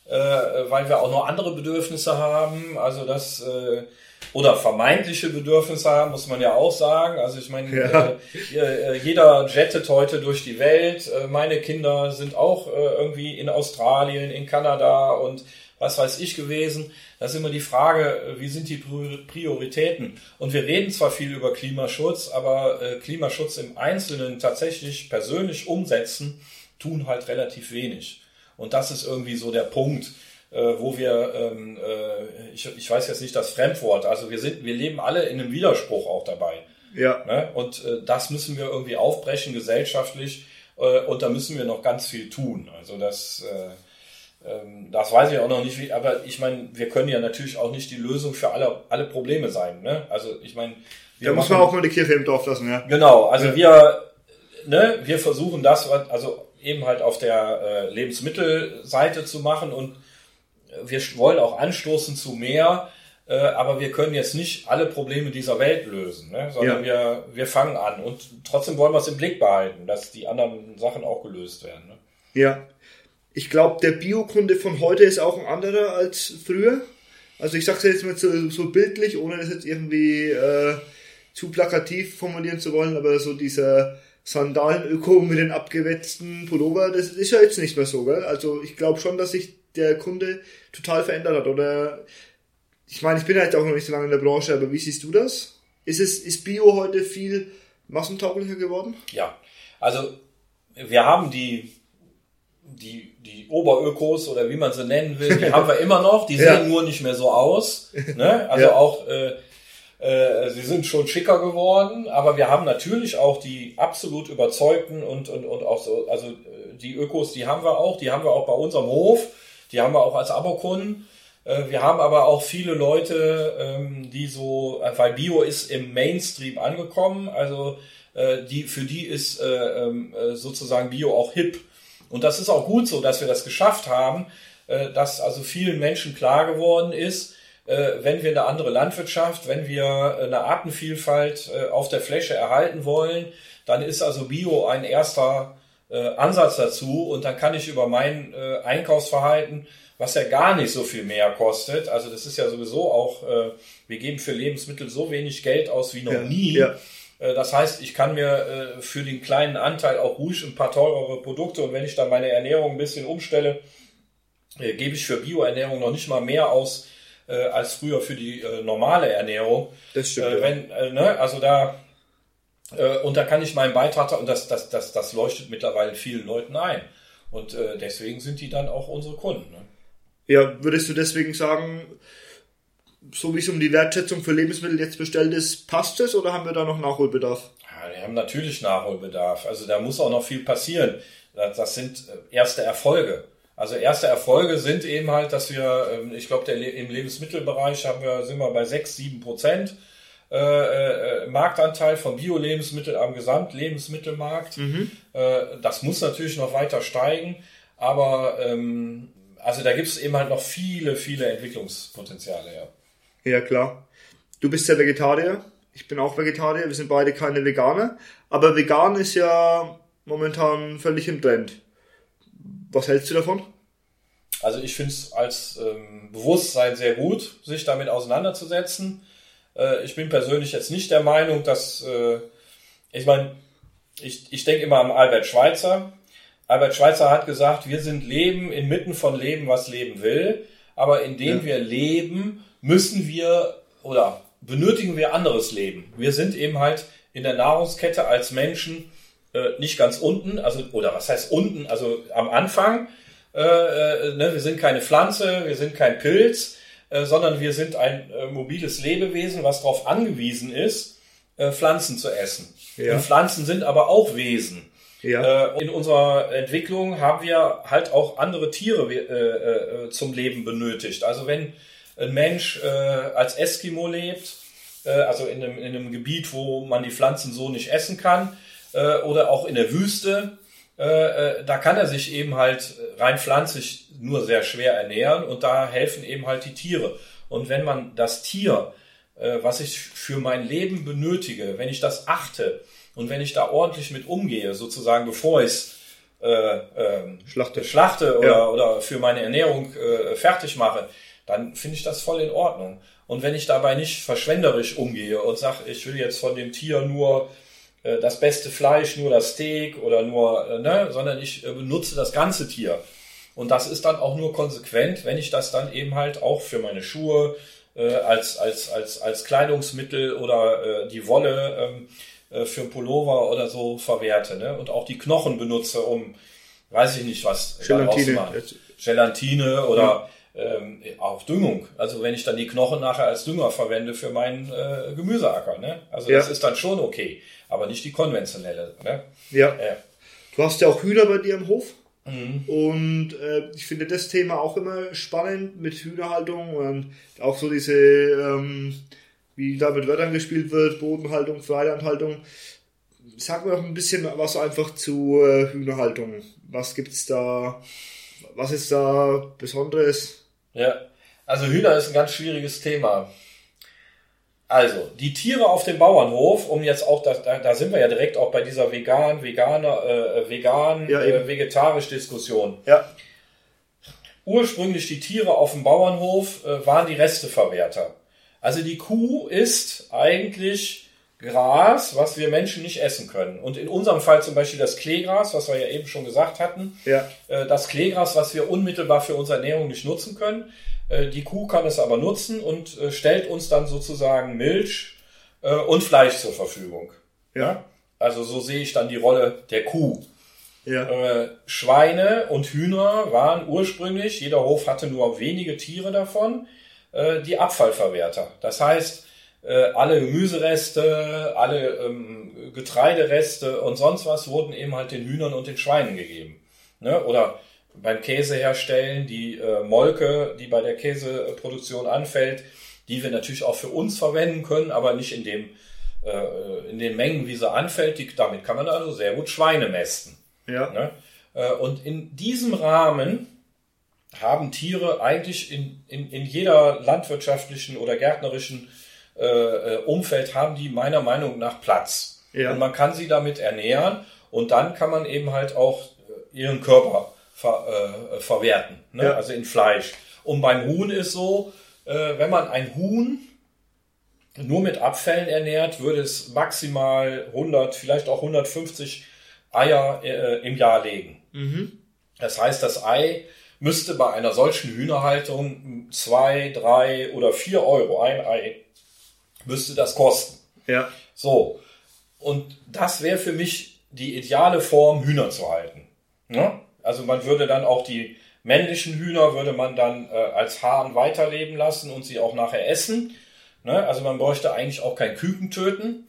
äh, weil wir auch noch andere Bedürfnisse haben. Also das äh, oder vermeintliche Bedürfnisse haben, muss man ja auch sagen. Also ich meine, ja. äh, jeder jettet heute durch die Welt. Äh, meine Kinder sind auch äh, irgendwie in Australien, in Kanada und was weiß ich gewesen. Das ist immer die Frage, wie sind die Prioritäten? Und wir reden zwar viel über Klimaschutz, aber äh, Klimaschutz im Einzelnen tatsächlich persönlich umsetzen, tun halt relativ wenig. Und das ist irgendwie so der Punkt, äh, wo wir, ähm, äh, ich, ich weiß jetzt nicht das Fremdwort, also wir sind, wir leben alle in einem Widerspruch auch dabei. Ja. Ne? Und äh, das müssen wir irgendwie aufbrechen gesellschaftlich äh, und da müssen wir noch ganz viel tun. Also das, äh, das weiß ich auch noch nicht, wie, aber ich meine, wir können ja natürlich auch nicht die Lösung für alle, alle Probleme sein. Ne? Also ich meine, da muss man auch mal die Kirche im Dorf lassen, ja. Genau, also ja. wir, ne, wir versuchen das, also eben halt auf der äh, Lebensmittelseite zu machen und wir wollen auch anstoßen zu mehr, äh, aber wir können jetzt nicht alle Probleme dieser Welt lösen, ne? sondern ja. wir, wir fangen an und trotzdem wollen wir es im Blick behalten, dass die anderen Sachen auch gelöst werden. Ne? Ja, ich glaube, der Biokunde von heute ist auch ein anderer als früher. Also ich sage es jetzt mal so, so, bildlich, ohne das jetzt irgendwie äh, zu plakativ formulieren zu wollen, aber so dieser Sandalen-Öko mit den abgewetzten Pullover, das ist ja jetzt nicht mehr so, gell? Also ich glaube schon, dass sich der Kunde total verändert hat. Oder ich meine, ich bin halt auch noch nicht so lange in der Branche, aber wie siehst du das? Ist es, ist Bio heute viel massentauglicher geworden? Ja, also wir haben die die, die Oberökos oder wie man sie nennen will, die haben wir *laughs* immer noch, die ja. sehen nur nicht mehr so aus. Ne? Also ja. auch, äh, äh, sie sind schon schicker geworden, aber wir haben natürlich auch die absolut überzeugten und, und, und auch so, also äh, die Ökos, die haben wir auch, die haben wir auch bei unserem Hof, die haben wir auch als Abokunden. Äh, wir haben aber auch viele Leute, ähm, die so, weil Bio ist im Mainstream angekommen, also äh, die, für die ist äh, ähm, sozusagen Bio auch hip. Und das ist auch gut so, dass wir das geschafft haben, äh, dass also vielen Menschen klar geworden ist, äh, wenn wir eine andere Landwirtschaft, wenn wir eine Artenvielfalt äh, auf der Fläche erhalten wollen, dann ist also Bio ein erster Ansatz dazu und dann kann ich über mein Einkaufsverhalten, was ja gar nicht so viel mehr kostet, also das ist ja sowieso auch, wir geben für Lebensmittel so wenig Geld aus wie noch ja, nie. Ja äh, das heißt, ich kann mir äh, für den kleinen Anteil auch ruhig ein paar teurere Produkte und wenn ich dann meine Ernährung ein bisschen umstelle, äh, gebe ich für Bioernährung noch nicht mal mehr aus als früher für die normale Ernährung. Das stimmt. wenn, ne, also da und da kann ich meinen Beitrag und das, das, das, das leuchtet mittlerweile vielen Leuten ein. Und deswegen sind die dann auch unsere Kunden. Ne? Ja, würdest du deswegen sagen, so wie es um die Wertschätzung für Lebensmittel jetzt bestellt ist, passt es oder haben wir da noch Nachholbedarf? Ja, wir haben natürlich Nachholbedarf. Also da muss auch noch viel passieren. Das sind äh, erste Erfolge. Also erste Erfolge sind eben halt, dass wir, ähm, ich glaube, im Lebensmittelbereich haben wir, sind wir bei 6, 7 Prozent äh, äh, Marktanteil von Bio-Lebensmitteln am Gesamtlebensmittelmarkt. Mhm. Äh, das muss natürlich noch weiter steigen, aber ähm, also da gibt es eben halt noch viele, viele Entwicklungspotenziale, ja. Ja, klar. Du bist ja Vegetarier. Ich bin auch Vegetarier. Wir sind beide keine Veganer. Aber vegan ist ja momentan völlig im Trend. Was hältst du davon? Also ich finde es als ähm, Bewusstsein sehr gut, sich damit auseinanderzusetzen. Äh, ich bin persönlich jetzt nicht der Meinung, dass äh, ich meine, ich, ich denke immer an Albert Schweitzer. Albert Schweitzer hat gesagt, wir sind Leben inmitten von Leben, was Leben will. Aber indem ja. wir leben, müssen wir oder benötigen wir anderes Leben. Wir sind eben halt in der Nahrungskette als Menschen äh, nicht ganz unten, also oder was heißt unten, also am Anfang, Äh, äh, ne, wir sind keine Pflanze, wir sind kein Pilz, äh, sondern wir sind ein äh, mobiles Lebewesen, was darauf angewiesen ist, äh, Pflanzen zu essen. Ja. Und Pflanzen sind aber auch Wesen. Ja. In unserer Entwicklung haben wir halt auch andere Tiere zum Leben benötigt. Also wenn ein Mensch äh, als Eskimo lebt, äh, also in einem, in einem Gebiet, wo man die Pflanzen so nicht essen kann, äh, oder auch in der Wüste, äh, äh, da kann er sich eben halt rein pflanzlich nur sehr schwer ernähren und da helfen eben halt die Tiere. Und wenn man das Tier, äh, was ich für mein Leben benötige, wenn ich das achte und wenn ich da ordentlich mit umgehe, sozusagen bevor ich es äh, äh, Schlachte. schlachte oder, Ja. oder für meine Ernährung äh, fertig mache, dann finde ich das voll in Ordnung. Und wenn ich dabei nicht verschwenderisch umgehe und sage, ich will jetzt von dem Tier nur äh, das beste Fleisch, nur das Steak oder nur, äh, ne, sondern ich äh, benutze das ganze Tier. Und das ist dann auch nur konsequent, wenn ich das dann eben halt auch für meine Schuhe äh, als, als, als, als Kleidungsmittel oder äh, die Wolle ähm, äh, für Pullover oder so verwerte. Ne? Und auch die Knochen benutze, um, weiß ich nicht, was daraus zu Gelatine. machen. Gelatine oder ähm, auch Düngung. Also wenn ich dann die Knochen nachher als Dünger verwende für meinen äh, Gemüseacker. Ne? Also das Ja. ist dann schon okay, aber nicht die konventionelle. Ne? Ja. Ja. Du hast ja auch Hühner bei dir im Hof. Mhm. Und äh, ich finde das Thema auch immer spannend mit Hühnerhaltung und auch so diese, ähm, wie da mit Wörtern gespielt wird, Bodenhaltung, Freilandhaltung. Sag mir doch ein bisschen was einfach zu äh, Hühnerhaltung. Was gibt's da? Was ist da Besonderes? Ja, also Hühner ist ein ganz schwieriges Thema. Also, die Tiere auf dem Bauernhof, um jetzt auch, da, da, sind wir ja direkt auch bei dieser vegan, veganer, äh, vegan, Ja, äh, vegetarisch Diskussion. Ja, Ursprünglich die Tiere auf dem Bauernhof äh, waren die Resteverwerter. Also die Kuh isst eigentlich Gras, was wir Menschen nicht essen können. Und in unserem Fall zum Beispiel das Kleegras, was wir ja eben schon gesagt hatten, ja, äh, das Kleegras, was wir unmittelbar für unsere Ernährung nicht nutzen können. Äh, Die Kuh kann es aber nutzen und äh, stellt uns dann sozusagen Milch und Fleisch zur Verfügung. ja, Also so sehe ich dann die Rolle der Kuh. ja, Schweine und Hühner waren ursprünglich, jeder Hof hatte nur wenige Tiere davon, die Abfallverwerter. Das heißt, äh, alle Gemüsereste, alle ähm, Getreidereste und sonst was wurden eben halt den Hühnern und den Schweinen gegeben. Ne? Oder beim Käse herstellen, die äh, Molke, die bei der Käseproduktion anfällt, die wir natürlich auch für uns verwenden können, aber nicht in dem äh, in den Mengen, wie sie anfällt. Die, damit kann man also sehr gut Schweine mästen. ja, Ne? Äh, Und in diesem Rahmen haben Tiere eigentlich in, in, in jeder landwirtschaftlichen oder gärtnerischen äh, äh, Umfeld haben die meiner Meinung nach Platz. Ja. Und man kann sie damit ernähren und dann kann man eben halt auch äh, ihren Körper ver, äh, verwerten, ne? Ja. also in Fleisch. Und beim Huhn ist so, äh, wenn man ein Huhn nur mit Abfällen ernährt, würde es maximal 100, vielleicht auch 150 Eier äh, im Jahr legen. Das heißt, das Ei müsste bei einer solchen Hühnerhaltung zwei, drei oder vier Euro, ein Ei, müsste das kosten. ja, So, und das wäre für mich die ideale Form, Hühner zu halten. Ne? Also man würde dann auch die männlichen Hühner, würde man dann äh, als Hahn weiterleben lassen und sie auch nachher essen. Ne? Also man bräuchte eigentlich auch kein Küken töten,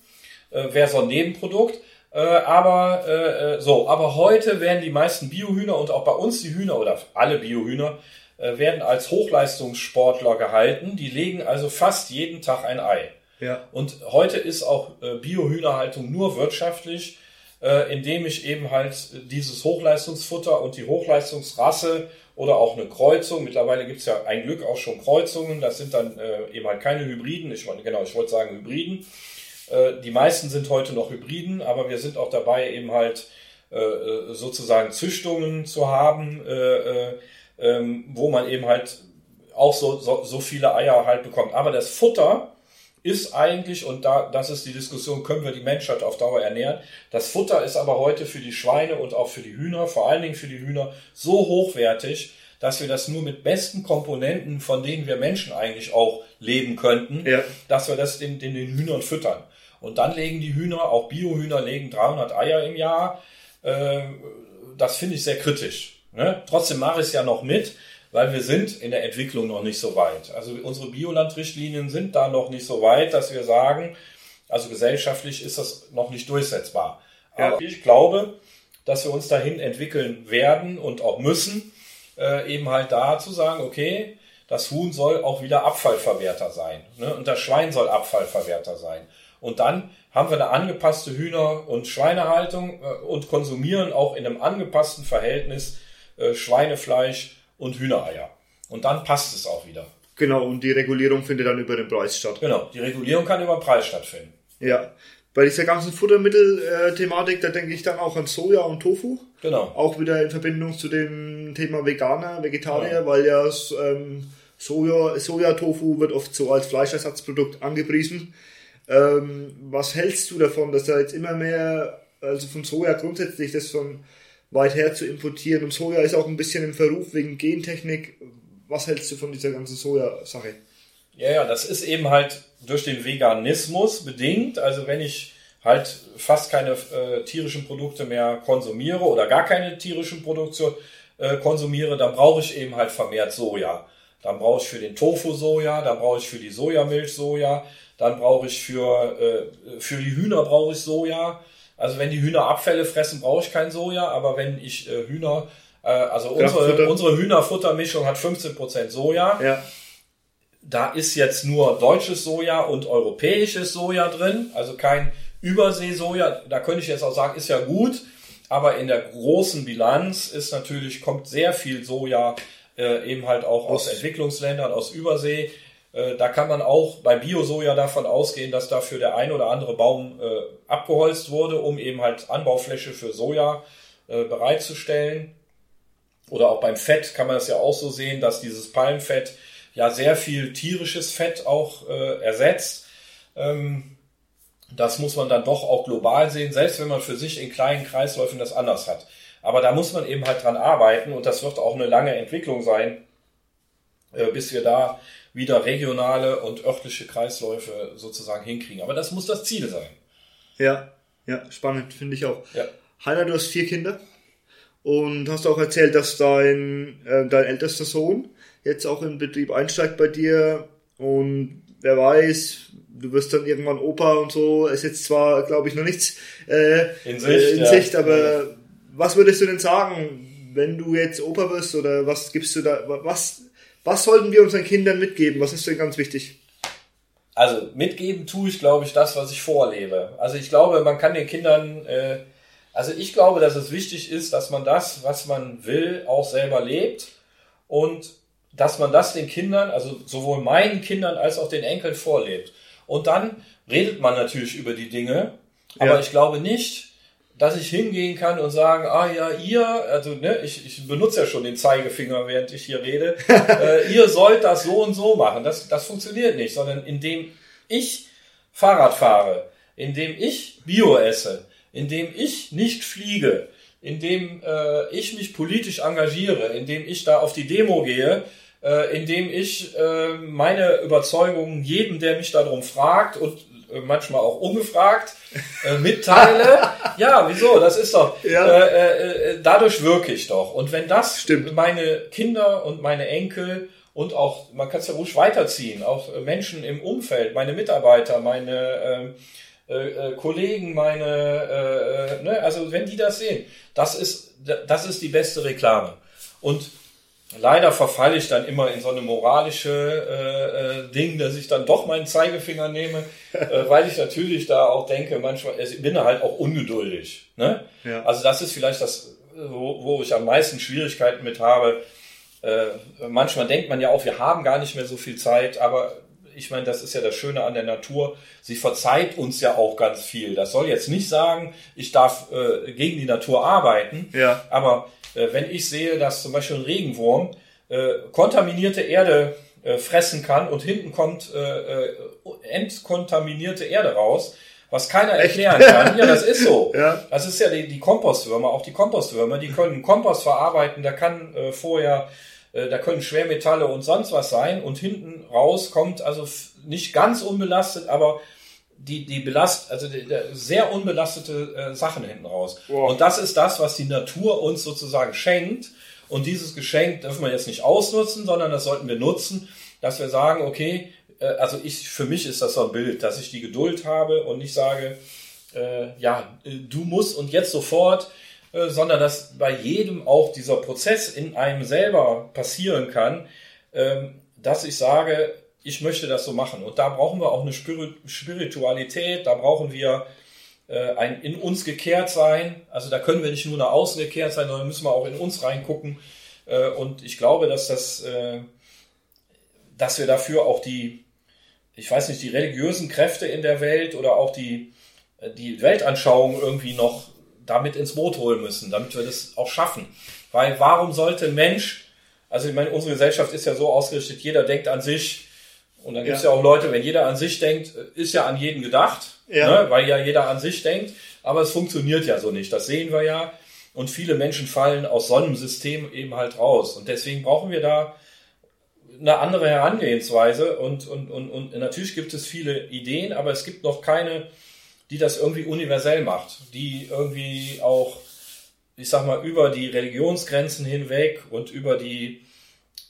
äh, wäre so ein Nebenprodukt. Äh, aber äh, äh, so, aber heute werden die meisten Biohühner und auch bei uns die Hühner oder alle Biohühner äh, werden als Hochleistungssportler gehalten. Die legen also fast jeden Tag ein Ei. Ja, Und heute ist auch äh, Biohühnerhaltung nur wirtschaftlich, äh, indem ich eben halt dieses Hochleistungsfutter und die Hochleistungsrasse oder auch eine Kreuzung, mittlerweile gibt's ja ein Glück auch schon Kreuzungen, das sind dann äh, eben halt keine Hybriden, ich genau, ich wollte sagen Hybriden. Die meisten sind heute noch Hybriden, aber wir sind auch dabei, eben halt sozusagen Züchtungen zu haben, äh, äh, ähm, wo man eben halt auch so, so, so viele Eier halt bekommt. Aber das Futter ist eigentlich, und da, das ist die Diskussion, können wir die Menschheit auf Dauer ernähren? Das Futter ist aber heute für die Schweine und auch für die Hühner, vor allen Dingen für die Hühner, so hochwertig, dass wir das nur mit besten Komponenten, von denen wir Menschen eigentlich auch leben könnten, Ja. dass wir das den, den, den Hühnern füttern. Und dann legen die Hühner, auch Biohühner, legen 300 Eier im Jahr. Äh, Das finde ich sehr kritisch. Ne? Trotzdem mache ich es ja noch mit, weil wir sind in der Entwicklung noch nicht so weit. Also unsere Biolandrichtlinien sind da noch nicht so weit, dass wir sagen, also gesellschaftlich ist das noch nicht durchsetzbar. Aber ja. ich glaube, dass wir uns dahin entwickeln werden und auch müssen, äh, eben halt da zu sagen, okay, das Huhn soll auch wieder Abfallverwerter sein ne? und das Schwein soll Abfallverwerter sein. Und dann haben wir eine angepasste Hühner- und Schweinehaltung äh, und konsumieren auch in einem angepassten Verhältnis äh, Schweinefleisch und Hühnereier. Und dann passt es auch wieder. Genau, und die Regulierung findet dann über den Preis statt. Genau, die Regulierung kann über den Preis stattfinden. Ja, bei dieser ganzen Futtermittel-Thematik, da denke ich dann auch an Soja und Tofu. Genau. Auch wieder in Verbindung zu dem Thema Veganer, Vegetarier, ja. weil ja ähm, Soja, Soja-Tofu wird oft so als Fleischersatzprodukt angepriesen. Ähm, was hältst du davon, dass da jetzt immer mehr, also von Soja grundsätzlich, das von weit her zu importieren und Soja ist auch ein bisschen im Verruf wegen Gentechnik. Was hältst du von dieser ganzen Soja-Sache? Ja, ja, das ist eben halt durch den Veganismus bedingt. Also wenn ich halt fast keine äh, tierischen Produkte mehr konsumiere oder gar keine tierischen Produkte äh, konsumiere, dann brauche ich eben halt vermehrt Soja. Dann brauche ich für den Tofu Soja, dann brauche ich für die Sojamilch Soja, dann brauche ich für, äh, für die Hühner brauche ich Soja. Also wenn die Hühner Abfälle fressen, brauche ich kein Soja, aber wenn ich äh, Hühner, äh, also unsere, unsere Hühnerfuttermischung hat 15% Soja. Ja da ist jetzt nur deutsches Soja und europäisches Soja drin, also kein Überseesoja. Da könnte ich jetzt auch sagen, ist ja gut, aber in der großen Bilanz ist natürlich, kommt sehr viel Soja äh, eben halt auch aus, aus Entwicklungsländern, aus Übersee. Äh, da kann man auch bei Bio-Soja davon ausgehen, dass dafür der ein oder andere Baum äh, abgeholzt wurde, um eben halt Anbaufläche für Soja äh, bereitzustellen. Oder auch beim Fett kann man es ja auch so sehen, dass dieses Palmfett ja sehr viel tierisches Fett auch äh, ersetzt. Ähm, das muss man dann doch auch global sehen, selbst wenn man für sich in kleinen Kreisläufen das anders hat. Aber da muss man eben halt dran arbeiten und das wird auch eine lange Entwicklung sein, äh, bis wir da wieder regionale und örtliche Kreisläufe sozusagen hinkriegen. Aber das muss das Ziel sein. Ja, ja, spannend, finde ich auch. Ja. Heiner, du hast vier Kinder und hast auch erzählt, dass dein, äh, dein ältester Sohn jetzt auch in Betrieb einsteigt bei dir und wer weiß, du wirst dann irgendwann Opa und so, ist jetzt zwar, glaube ich, noch nichts äh, in Sicht, äh, in Sicht aber ja. was würdest du denn sagen, wenn du jetzt Opa wirst oder was gibst du da, was, was sollten wir unseren Kindern mitgeben? Was ist denn ganz wichtig? Also mitgeben tue ich, glaube ich, das, was ich vorlebe. Also ich glaube, man kann den Kindern, äh, also ich glaube, dass es wichtig ist, dass man das, was man will, auch selber lebt und dass man das den Kindern, also sowohl meinen Kindern als auch den Enkeln vorlebt. Und dann redet man natürlich über die Dinge, aber ja. ich glaube nicht, dass ich hingehen kann und sagen, ah ja, ihr, also ne, ich, ich benutze ja schon den Zeigefinger, während ich hier rede, *laughs* äh, ihr sollt das so und so machen. Das, das funktioniert nicht, sondern indem ich Fahrrad fahre, indem ich Bio esse, indem ich nicht fliege, indem äh, ich mich politisch engagiere, indem ich da auf die Demo gehe, äh, indem ich äh, meine Überzeugungen jedem, der mich darum fragt und manchmal auch ungefragt äh, mitteile. *laughs* ja, wieso? Das ist doch. Ja. Äh, äh, dadurch wirke ich doch. Und wenn das Stimmt. meine Kinder und meine Enkel und auch, man kann es ja ruhig weiterziehen, auch Menschen im Umfeld, meine Mitarbeiter, meine ähm, äh, äh, Kollegen, meine, äh, äh, ne, also wenn die das sehen, das ist, das ist die beste Reklame. Und leider verfalle ich dann immer in so eine moralische äh, äh, Ding, dass ich dann doch meinen Zeigefinger nehme, äh, *laughs* weil ich natürlich da auch denke, manchmal, ich bin halt auch ungeduldig. Ne? Ja. Also das ist vielleicht das, wo, wo ich am meisten Schwierigkeiten mit habe. Äh, manchmal denkt man ja auch, wir haben gar nicht mehr so viel Zeit, aber ich meine, das ist ja das Schöne an der Natur. Sie verzeiht uns ja auch ganz viel. Das soll jetzt nicht sagen, ich darf äh, gegen die Natur arbeiten, ja. aber wenn ich sehe, dass zum Beispiel ein Regenwurm äh, kontaminierte Erde äh, fressen kann und hinten kommt äh, äh, entkontaminierte Erde raus, was keiner erklären kann. Ja, das ist so. *laughs* ja. Das ist ja die, die Kompostwürmer, auch die Kompostwürmer, die können Kompost verarbeiten, da kann äh, vorher, äh, da können Schwermetalle und sonst was sein und hinten raus kommt also nicht ganz unbelastet, aber die, die belast, also die, sehr unbelastete äh, Sachen hinten raus. Wow. Und das ist das, was die Natur uns sozusagen schenkt. Und dieses Geschenk dürfen wir jetzt nicht ausnutzen, sondern das sollten wir nutzen, dass wir sagen, okay, äh, also ich, für mich ist das so ein Bild, dass ich die Geduld habe und nicht sage, äh, ja, du musst und jetzt sofort, äh, sondern dass bei jedem auch dieser Prozess in einem selber passieren kann, ähm, dass ich sage, ich möchte das so machen. Und da brauchen wir auch eine Spiritualität, da brauchen wir äh, ein in uns gekehrt sein. Also da können wir nicht nur nach außen gekehrt sein, sondern müssen wir auch in uns reingucken. Äh, und ich glaube, dass das, äh, dass wir dafür auch die, ich weiß nicht, die religiösen Kräfte in der Welt oder auch die, die Weltanschauung irgendwie noch damit ins Boot holen müssen, damit wir das auch schaffen. Weil warum sollte ein Mensch, also ich meine, unsere Gesellschaft ist ja so ausgerichtet, jeder denkt an sich, und dann gibt es ja. ja auch Leute, wenn jeder an sich denkt, ist ja an jeden gedacht, ja. Ne, weil ja jeder an sich denkt. Aber es funktioniert ja so nicht. Das sehen wir ja. Und viele Menschen fallen aus so einem System eben halt raus. Und deswegen brauchen wir da eine andere Herangehensweise. Und, und, und, und natürlich gibt es viele Ideen, aber es gibt noch keine, die das irgendwie universell macht, die irgendwie auch, ich sag mal, über die Religionsgrenzen hinweg und über die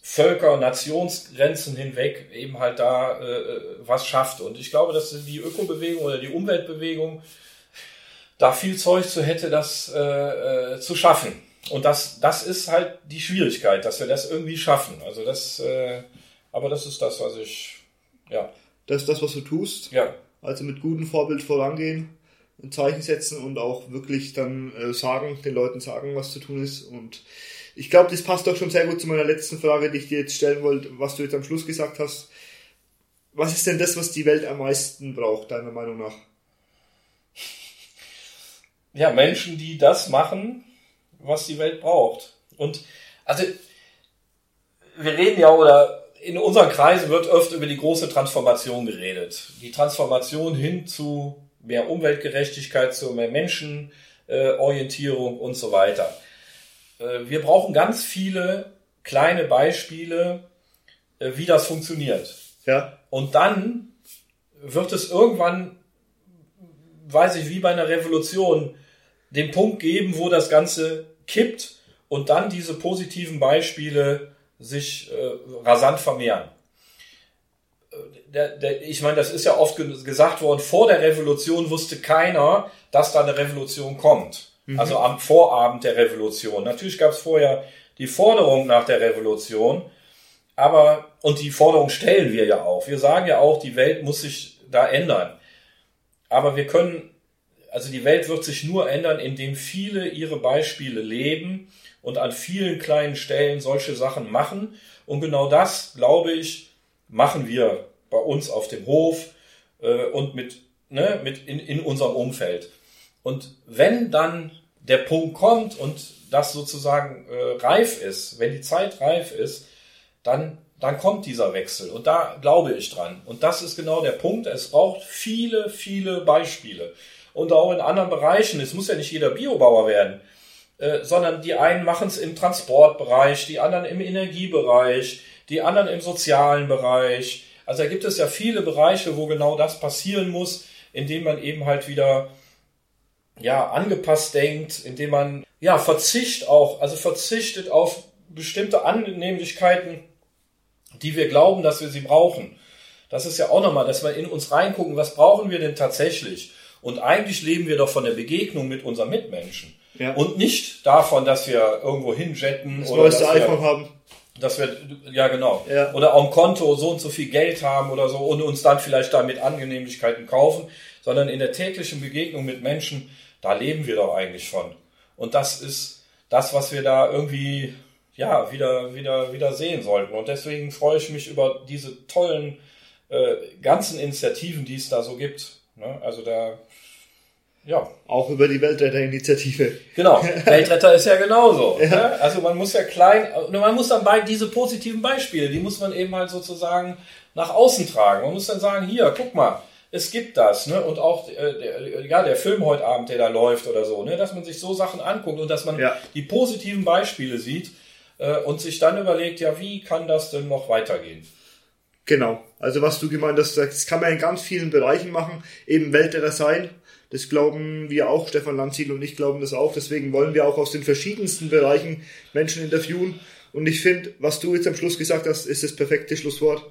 Völker, Nationsgrenzen hinweg eben halt da äh, was schafft. Und ich glaube, dass die Ökobewegung oder die Umweltbewegung da viel Zeug zu hätte, das äh, äh, zu schaffen. Und das, das ist halt die Schwierigkeit, dass wir das irgendwie schaffen. Also das, äh, aber das ist das, was ich, ja. Das ist das, was du tust. Ja. Also mit gutem Vorbild vorangehen, ein Zeichen setzen und auch wirklich dann äh, sagen, den Leuten sagen, was zu tun ist und ich glaube, das passt doch schon sehr gut zu meiner letzten Frage, die ich dir jetzt stellen wollte, was du jetzt am Schluss gesagt hast. Was ist denn das, was die Welt am meisten braucht, deiner Meinung nach? Ja, Menschen, die das machen, was die Welt braucht. Und also wir reden ja oder in unseren Kreisen wird oft über die große Transformation geredet. Die Transformation hin zu mehr Umweltgerechtigkeit, zu mehr Menschenorientierung und so weiter. Äh, wir brauchen ganz viele kleine Beispiele, äh, wie das funktioniert. Ja. Und dann wird es irgendwann, weiß ich, wie bei einer Revolution, den Punkt geben, wo das Ganze kippt und dann diese positiven Beispiele sich äh, rasant vermehren. Äh, der, der, ich meine, das ist ja oft gesagt worden, vor der Revolution wusste keiner, dass da eine Revolution kommt. Mhm. Also am Vorabend der Revolution. Natürlich gab es vorher die Forderung nach der Revolution, aber, und die Forderung stellen wir ja auch. Wir sagen ja auch, die Welt muss sich da ändern. Aber wir können, also die Welt wird sich nur ändern, indem viele ihre Beispiele leben und an vielen kleinen Stellen solche Sachen machen. Und genau das, glaube ich, machen wir bei uns auf dem Hof äh, und mit, ne, mit in, in unserem Umfeld. Und wenn dann der Punkt kommt und das sozusagen äh, reif ist, wenn die Zeit reif ist, dann, dann kommt dieser Wechsel. Und da glaube ich dran. Und das ist genau der Punkt. Es braucht viele, viele Beispiele. Und auch in anderen Bereichen. Es muss ja nicht jeder Biobauer werden, äh, sondern die einen machen es im Transportbereich, die anderen im Energiebereich, die anderen im sozialen Bereich. Also da gibt es ja viele Bereiche, wo genau das passieren muss, indem man eben halt wieder ja, angepasst denkt, indem man ja Verzicht auch, also verzichtet auf bestimmte Annehmlichkeiten, die wir glauben, dass wir sie brauchen. Das ist ja auch nochmal, dass wir in uns reingucken, was brauchen wir denn tatsächlich? Und eigentlich leben wir doch von der Begegnung mit unseren Mitmenschen. Ja. Und nicht davon, dass wir irgendwo hinjetten das oder dass wir, iPhone haben. Dass wir, ja genau. Ja. Oder am Konto so und so viel Geld haben oder so und uns dann vielleicht damit Angenehmlichkeiten kaufen, sondern in der täglichen Begegnung mit Menschen da leben wir doch eigentlich von. Und das ist das, was wir da irgendwie ja wieder wieder wieder sehen sollten. Und deswegen freue ich mich über diese tollen äh, ganzen Initiativen, die es da so gibt. Ne? Also da ja. Auch über die Weltretter-Initiative. Genau. *laughs* Weltretter ist ja genauso. Ja. Ne? Also man muss ja klein, man muss dann bei diese positiven Beispiele, die muss man eben halt sozusagen nach außen tragen. Man muss dann sagen, hier, guck mal, es gibt das, ne? Und auch äh, der, ja, der Film heute Abend, der da läuft oder so, ne? dass man sich so Sachen anguckt und dass man ja. die positiven Beispiele sieht äh, und sich dann überlegt, ja, wie kann das denn noch weitergehen? Genau. Also was du gemeint hast, das kann man in ganz vielen Bereichen machen, eben Weltretter sein. Das glauben wir auch, Stefan Landsiedel und ich glauben das auch. Deswegen wollen wir auch aus den verschiedensten Bereichen Menschen interviewen. Und ich finde, was du jetzt am Schluss gesagt hast, ist das perfekte Schlusswort.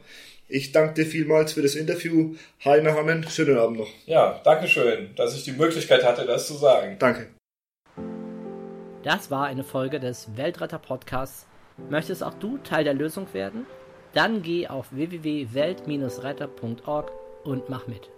Ich danke dir vielmals für das Interview. Heiner Hammen, schönen Abend noch. Ja, danke schön, dass ich die Möglichkeit hatte, das zu sagen. Danke. Das war eine Folge des Weltretter Podcasts. Möchtest auch du Teil der Lösung werden? Dann geh auf www.welt-retter.org und mach mit.